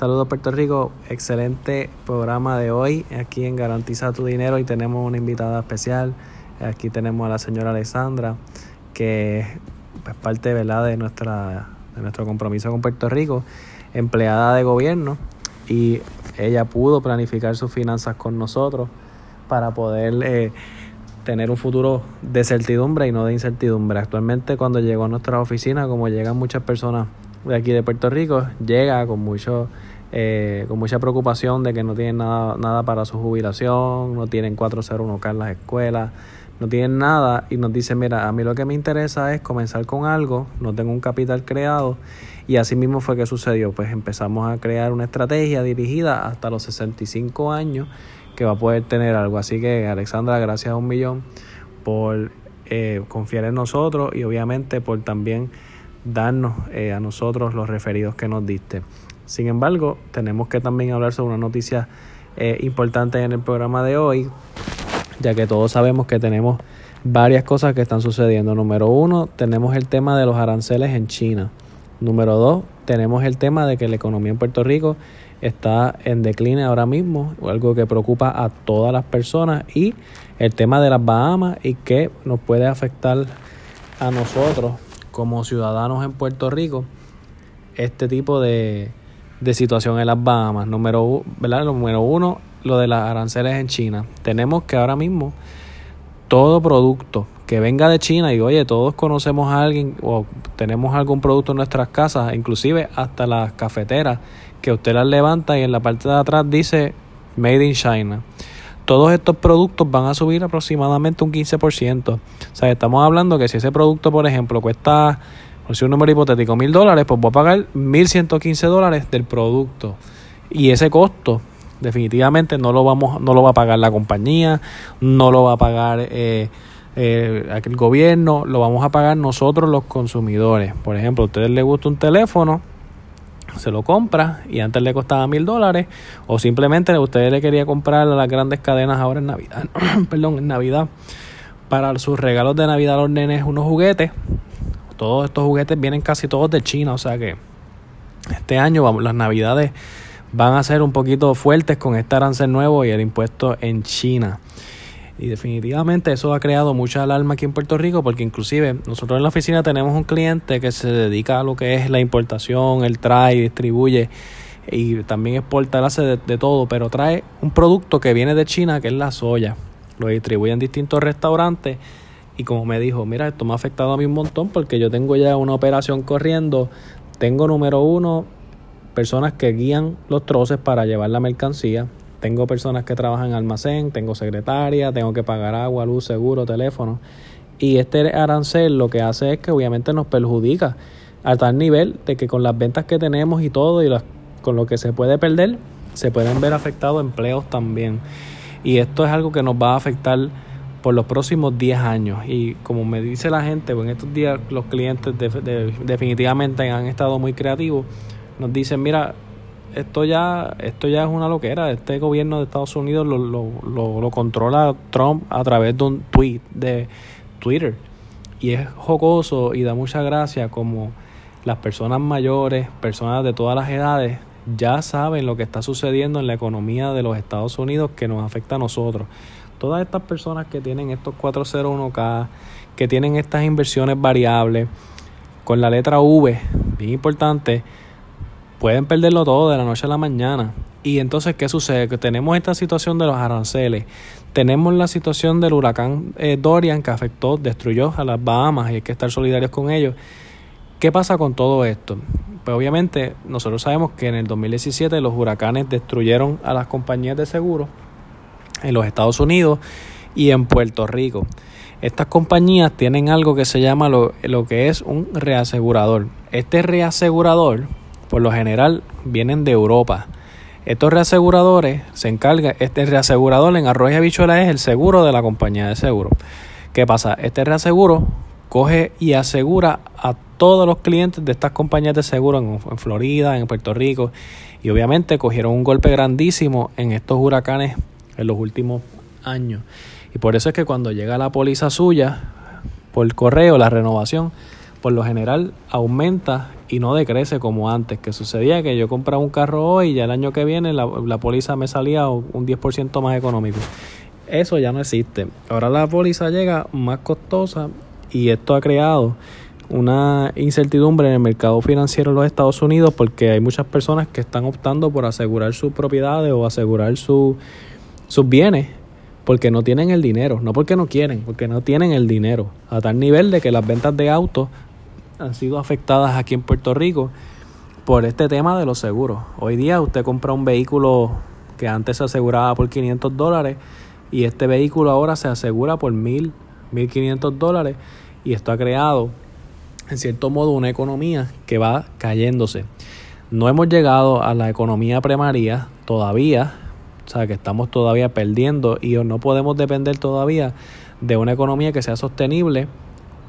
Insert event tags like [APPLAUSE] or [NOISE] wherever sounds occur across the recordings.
Saludos Puerto Rico, excelente programa de hoy aquí en Garantiza tu Dinero y tenemos una invitada especial. Aquí tenemos a la señora Alexandra, que es parte ¿verdad? de nuestra de nuestro compromiso con Puerto Rico, empleada de gobierno y ella pudo planificar sus finanzas con nosotros para poder eh, tener un futuro de certidumbre y no de incertidumbre. Actualmente cuando llegó a nuestra oficina, como llegan muchas personas de aquí de Puerto Rico, llega con mucho eh, con mucha preocupación de que no tienen nada, nada para su jubilación, no tienen 401k en las escuelas, no tienen nada y nos dice, mira, a mí lo que me interesa es comenzar con algo, no tengo un capital creado y así mismo fue que sucedió, pues empezamos a crear una estrategia dirigida hasta los 65 años que va a poder tener algo. Así que Alexandra, gracias a un millón por eh, confiar en nosotros y obviamente por también darnos eh, a nosotros los referidos que nos diste. Sin embargo, tenemos que también hablar sobre una noticia eh, importante en el programa de hoy, ya que todos sabemos que tenemos varias cosas que están sucediendo. Número uno, tenemos el tema de los aranceles en China. Número dos, tenemos el tema de que la economía en Puerto Rico está en decline ahora mismo, algo que preocupa a todas las personas, y el tema de las Bahamas y que nos puede afectar a nosotros como ciudadanos en Puerto Rico este tipo de, de situación en las Bahamas. Número, ¿verdad? Número uno, lo de las aranceles en China. Tenemos que ahora mismo todo producto que venga de China y oye, todos conocemos a alguien o tenemos algún producto en nuestras casas, inclusive hasta las cafeteras, que usted las levanta y en la parte de atrás dice Made in China. Todos estos productos van a subir aproximadamente un 15%. O sea, estamos hablando que si ese producto, por ejemplo, cuesta por si un número hipotético, mil dólares, pues voy a pagar mil ciento quince dólares del producto. Y ese costo definitivamente no lo vamos, no lo va a pagar la compañía, no lo va a pagar eh, eh, el gobierno, lo vamos a pagar nosotros los consumidores. Por ejemplo, a ustedes les gusta un teléfono, se lo compra y antes le costaba mil dólares o simplemente ustedes le quería comprar a las grandes cadenas ahora en Navidad, [CLEARS THROAT] perdón, en Navidad para sus regalos de Navidad a los nenes unos juguetes todos estos juguetes vienen casi todos de China, o sea que este año vamos, las navidades van a ser un poquito fuertes con este arancel nuevo y el impuesto en China. Y definitivamente eso ha creado mucha alarma aquí en Puerto Rico porque inclusive nosotros en la oficina tenemos un cliente que se dedica a lo que es la importación, el trae, distribuye y también exporta, hace de, de todo, pero trae un producto que viene de China que es la soya. Lo distribuye en distintos restaurantes y como me dijo, mira, esto me ha afectado a mí un montón porque yo tengo ya una operación corriendo. Tengo número uno, personas que guían los troces para llevar la mercancía. Tengo personas que trabajan en almacén, tengo secretaria, tengo que pagar agua, luz, seguro, teléfono. Y este arancel lo que hace es que obviamente nos perjudica a tal nivel de que con las ventas que tenemos y todo y con lo que se puede perder, se pueden ver afectados empleos también. Y esto es algo que nos va a afectar por los próximos 10 años. Y como me dice la gente, pues en estos días los clientes definitivamente han estado muy creativos. Nos dicen, mira, esto ya, esto ya es una loquera. Este gobierno de Estados Unidos lo, lo, lo, controla Trump a través de un tweet de Twitter. Y es jocoso y da mucha gracia como las personas mayores, personas de todas las edades, ya saben lo que está sucediendo en la economía de los Estados Unidos que nos afecta a nosotros todas estas personas que tienen estos 401k, que tienen estas inversiones variables, con la letra V, bien importante, pueden perderlo todo de la noche a la mañana. Y entonces, ¿qué sucede? Que tenemos esta situación de los aranceles, tenemos la situación del huracán eh, Dorian que afectó, destruyó a las Bahamas y hay que estar solidarios con ellos. ¿Qué pasa con todo esto? Pues obviamente nosotros sabemos que en el 2017 los huracanes destruyeron a las compañías de seguros en los Estados Unidos y en Puerto Rico. Estas compañías tienen algo que se llama lo, que es un reasegurador. Este reasegurador, por lo general, vienen de Europa. Estos reaseguradores se encargan, este reasegurador en Arroyo Habichuela es el seguro de la compañía de seguro. ¿Qué pasa? Este reaseguro coge y asegura a todos los clientes de estas compañías de seguro en, en, Florida, en Puerto Rico. Y obviamente cogieron un golpe grandísimo en estos huracanes en los últimos años. Y por eso es que cuando llega la póliza suya por correo, la renovación, por lo general aumenta y no decrece como antes, que sucedía que yo compraba un carro hoy y ya el año que viene la, la póliza me salía un 10% más económico. Eso ya no existe. Ahora la póliza llega más costosa y esto ha creado una incertidumbre en el mercado financiero de los Estados Unidos porque hay muchas personas que están optando por asegurar sus propiedades o asegurar sus bienes porque no tienen el dinero, no porque no quieren, porque no tienen el dinero, a tal nivel de que las ventas de autos han sido afectadas aquí en Puerto Rico por este tema de los seguros. Hoy día usted compra un vehículo que antes se aseguraba por 500 dólares y este vehículo ahora se asegura por 1000, 1500 dólares y esto ha creado en cierto modo una economía que va cayéndose. No hemos llegado a la economía primaria todavía, o sea que estamos todavía perdiendo y no podemos depender todavía de una economía que sea sostenible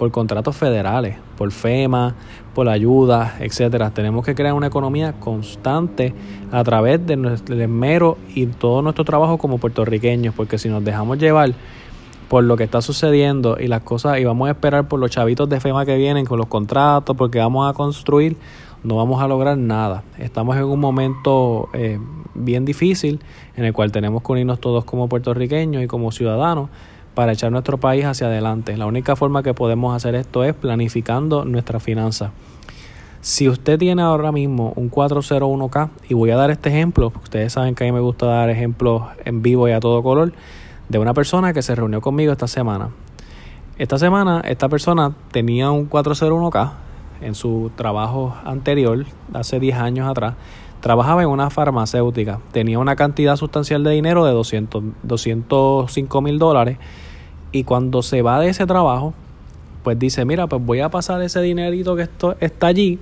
por contratos federales, por FEMA, por ayuda, etcétera. Tenemos que crear una economía constante a través de nuestro esmero y todo nuestro trabajo como puertorriqueños, porque si nos dejamos llevar por lo que está sucediendo y las cosas y vamos a esperar por los chavitos de FEMA que vienen con los contratos porque vamos a construir, no vamos a lograr nada. Estamos en un momento eh, bien difícil en el cual tenemos que unirnos todos como puertorriqueños y como ciudadanos para echar nuestro país hacia adelante. La única forma que podemos hacer esto es planificando nuestras finanzas. Si usted tiene ahora mismo un 401k, y voy a dar este ejemplo, ustedes saben que a mí me gusta dar ejemplos en vivo y a todo color, de una persona que se reunió conmigo esta semana. Esta semana esta persona tenía un 401k en su trabajo anterior, hace 10 años atrás, trabajaba en una farmacéutica, tenía una cantidad sustancial de dinero de 200, 205 mil dólares y cuando se va de ese trabajo, pues dice, mira, pues voy a pasar ese dinerito que esto está allí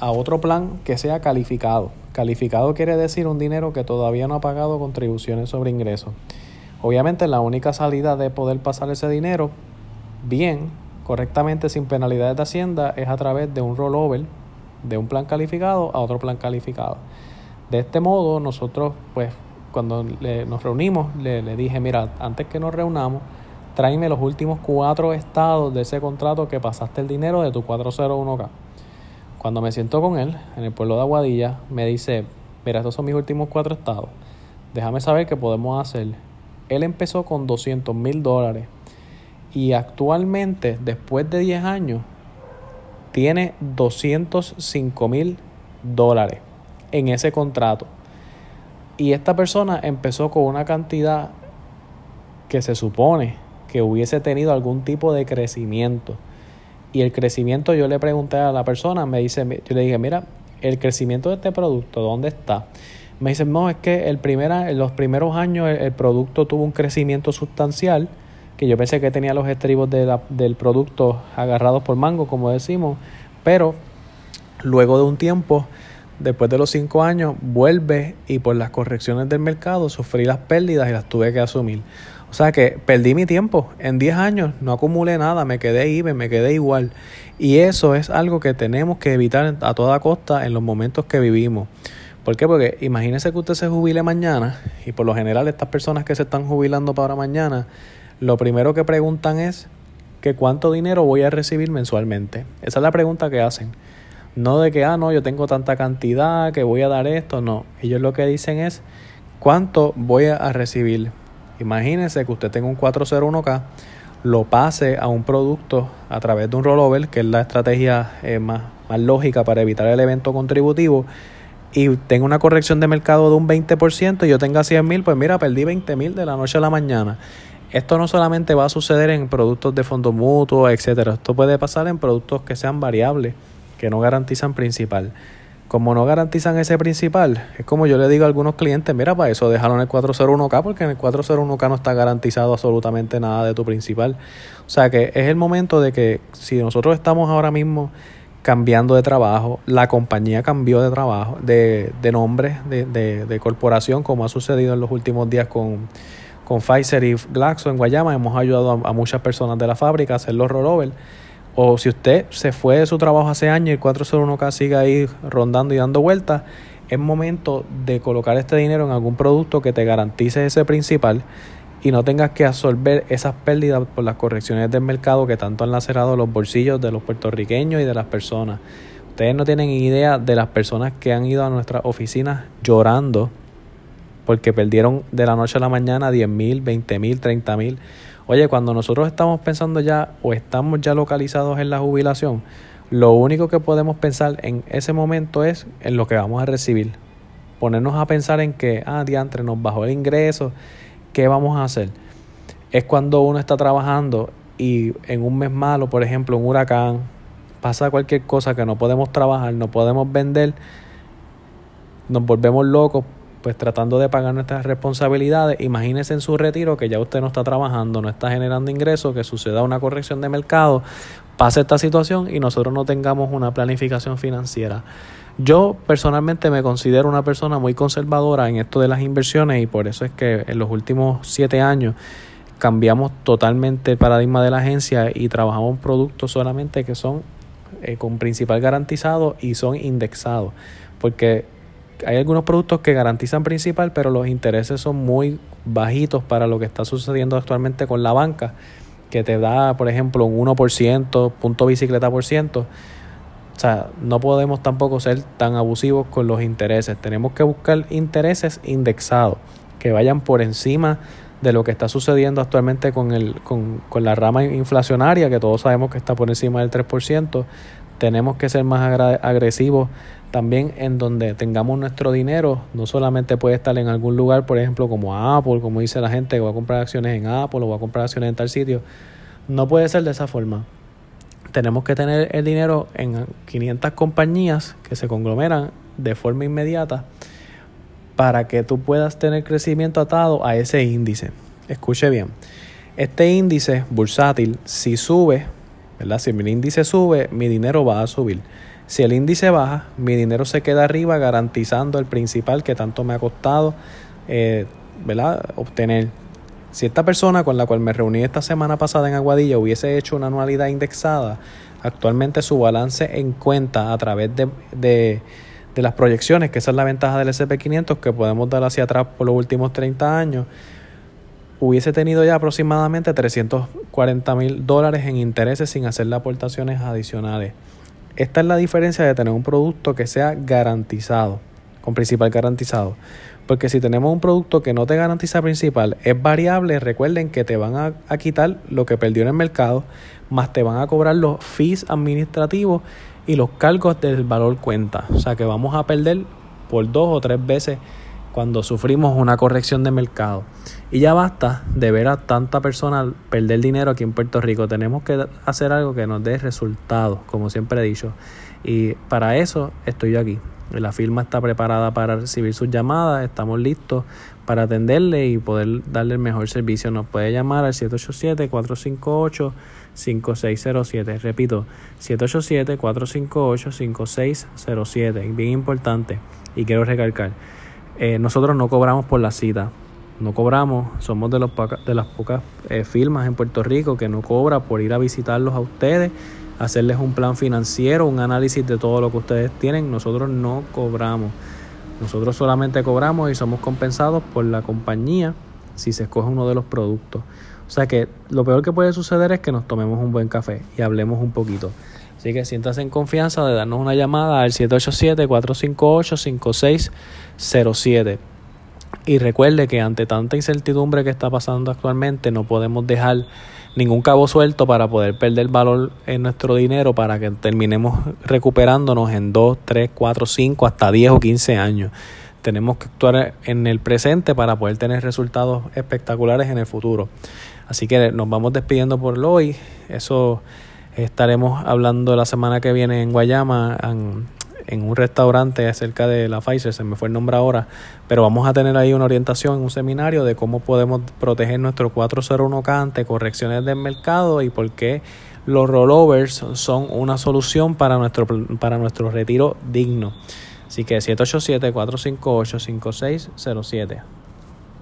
a otro plan que sea calificado. Calificado quiere decir un dinero que todavía no ha pagado contribuciones sobre ingresos. Obviamente la única salida de poder pasar ese dinero bien, correctamente, sin penalidades de Hacienda, es a través de un rollover de un plan calificado a otro plan calificado. De este modo, nosotros, pues, cuando nos reunimos, le, le, dije, mira, antes que nos reunamos, tráeme los últimos cuatro estados de ese contrato que pasaste el dinero de tu 401k. Cuando me siento con él, en el pueblo de Aguadilla, me dice, mira, estos son mis últimos cuatro estados. Déjame saber qué podemos hacer él empezó con 200 mil dólares y actualmente, después de 10 años, tiene 205 mil dólares en ese contrato. Y esta persona empezó con una cantidad que se supone que hubiese tenido algún tipo de crecimiento. Y el crecimiento yo le pregunté a la persona, me dice, yo le dije, mira, el crecimiento de este producto, ¿dónde está? Me dicen, no, es que el primera, en los primeros años el, producto tuvo un crecimiento sustancial, que yo pensé que tenía los estribos del producto agarrados por mango, como decimos, pero luego de un tiempo, después de los cinco años, vuelve y por las correcciones del mercado sufrí las pérdidas y las tuve que asumir. O sea que perdí mi tiempo. En 10 años no acumulé nada, me quedé IBE, me quedé igual. Y eso es algo que tenemos que evitar a toda costa en los momentos que vivimos. ¿Por qué? Porque imagínese que usted se jubile mañana y por lo general estas personas que se están jubilando para mañana, lo primero que preguntan es que cuánto dinero voy a recibir mensualmente. Esa es la pregunta que hacen. No de que, ah, no, yo tengo tanta cantidad, que voy a dar esto, no. Ellos lo que dicen es cuánto voy a recibir. Imagínese que usted tenga un 401k, lo pase a un producto a través de un rollover, que es la estrategia eh, más, más lógica para evitar el evento contributivo y tengo una corrección de mercado de un 20% y yo tenga 100 mil, pues mira, perdí 20 mil de la noche a la mañana. Esto no solamente va a suceder en productos de fondo mutuo, etcétera. Esto puede pasar en productos que sean variables, que no garantizan principal. Como no garantizan ese principal, es como yo le digo a algunos clientes, mira, para eso déjalo en el 401k, porque en el 401k no está garantizado absolutamente nada de tu principal. O sea que es el momento de que si nosotros estamos ahora mismo cambiando de trabajo, la compañía cambió de trabajo, de, de nombre, de, de, corporación, como ha sucedido en los últimos días con, con Pfizer y Glaxo en Guayama. Hemos ayudado a, muchas personas de la fábrica a hacer los rollover. O si usted se fue de su trabajo hace años y el 401k sigue ahí rondando y dando vueltas, es momento de colocar este dinero en algún producto que te garantice ese principal y no tengas que absorber esas pérdidas por las correcciones del mercado que tanto han lacerado los bolsillos de los puertorriqueños y de las personas. Ustedes no tienen idea de las personas que han ido a nuestras oficinas llorando porque perdieron de la noche a la mañana 10 mil, 20 mil, 30 mil. Oye, cuando nosotros estamos pensando ya o estamos ya localizados en la jubilación, lo único que podemos pensar en ese momento es en lo que vamos a recibir. Ponernos a pensar en que, ah, diantre, nos bajó el ingreso, ¿qué vamos a hacer? Es cuando uno está trabajando y en un mes malo, por ejemplo, un huracán, pasa cualquier cosa que no podemos trabajar, no podemos vender, nos volvemos locos pues tratando de pagar nuestras responsabilidades, imagínese en su retiro que ya usted no está trabajando, no está generando ingresos, que suceda una corrección de mercado, pase esta situación y nosotros no tengamos una planificación financiera. Yo personalmente me considero una persona muy conservadora en esto de las inversiones y por eso es que en los últimos siete años cambiamos totalmente el paradigma de la agencia y trabajamos productos solamente que son eh, con principal garantizado y son indexados. Porque hay algunos productos que garantizan principal, pero los intereses son muy bajitos para lo que está sucediendo actualmente con la banca, que te da, por ejemplo, un 1%, punto bicicleta por ciento. O sea, no podemos tampoco ser tan abusivos con los intereses. Tenemos que buscar intereses indexados, que vayan por encima de lo que está sucediendo actualmente con, el, con, con la rama inflacionaria, que todos sabemos que está por encima del 3%. Tenemos que ser más agresivos también en donde tengamos nuestro dinero, no solamente puede estar en algún lugar, por ejemplo, como Apple, como dice la gente que va a comprar acciones en Apple o va a comprar acciones en tal sitio. No puede ser de esa forma. Tenemos que tener el dinero en 500 compañías que se conglomeran de forma inmediata para que tú puedas tener crecimiento atado a ese índice. Escuche bien. Este índice bursátil, si sube, ¿verdad? Si mi índice sube, mi dinero va a subir. Si el índice baja, mi dinero se queda arriba garantizando el principal que tanto me ha costado eh, obtener. Si esta persona con la cual me reuní esta semana pasada en Aguadilla hubiese hecho una anualidad indexada, actualmente su balance en cuenta a través de, de, las proyecciones, que esa es la ventaja del SP500 que podemos dar hacia atrás por los últimos 30 años, hubiese tenido ya aproximadamente 340 mil dólares en intereses sin hacerle aportaciones adicionales. Esta es la diferencia de tener un producto que sea garantizado, con principal garantizado. Porque si tenemos un producto que no te garantiza principal, es variable, recuerden que te van a, a, quitar lo que perdió en el mercado, más te van a cobrar los fees administrativos y los cargos del valor cuenta. O sea que vamos a perder por dos o tres veces cuando sufrimos una corrección de mercado. Y ya basta de ver a tanta persona perder dinero aquí en Puerto Rico. Tenemos que hacer algo que nos dé resultados, como siempre he dicho. Y para eso estoy yo aquí. La firma está preparada para recibir sus llamadas, estamos listos para atenderle y poder darle el mejor servicio. Nos puede llamar al 787-458-5607. Repito, 787-458-5607. Bien importante y quiero recalcar eh, nosotros no cobramos por la cita. No cobramos, somos de, las pocas eh, firmas en Puerto Rico que no cobra por ir a visitarlos a ustedes, hacerles un plan financiero, un análisis de todo lo que ustedes tienen. Nosotros no cobramos. Nosotros solamente cobramos y somos compensados por la compañía si se escoge uno de los productos. O sea que lo peor que puede suceder es que nos tomemos un buen café y hablemos un poquito. Así que siéntase en confianza de darnos una llamada al 787-458-5607. Y recuerde que ante tanta incertidumbre que está pasando actualmente, no podemos dejar ningún cabo suelto para poder perder valor en nuestro dinero para que terminemos recuperándonos en 2, 3, 4, 5, hasta 10 o 15 años. Tenemos que actuar en el presente para poder tener resultados espectaculares en el futuro. Así que nos vamos despidiendo por hoy. Eso Estaremos hablando la semana que viene en Guayama, en, un restaurante cerca de la Pfizer, se me fue el nombre ahora, pero vamos a tener ahí una orientación, un seminario de cómo podemos proteger nuestro 401k ante correcciones del mercado y por qué los rollovers son una solución para nuestro, para nuestro retiro digno. Así que 787-458-5607.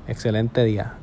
Excelente día.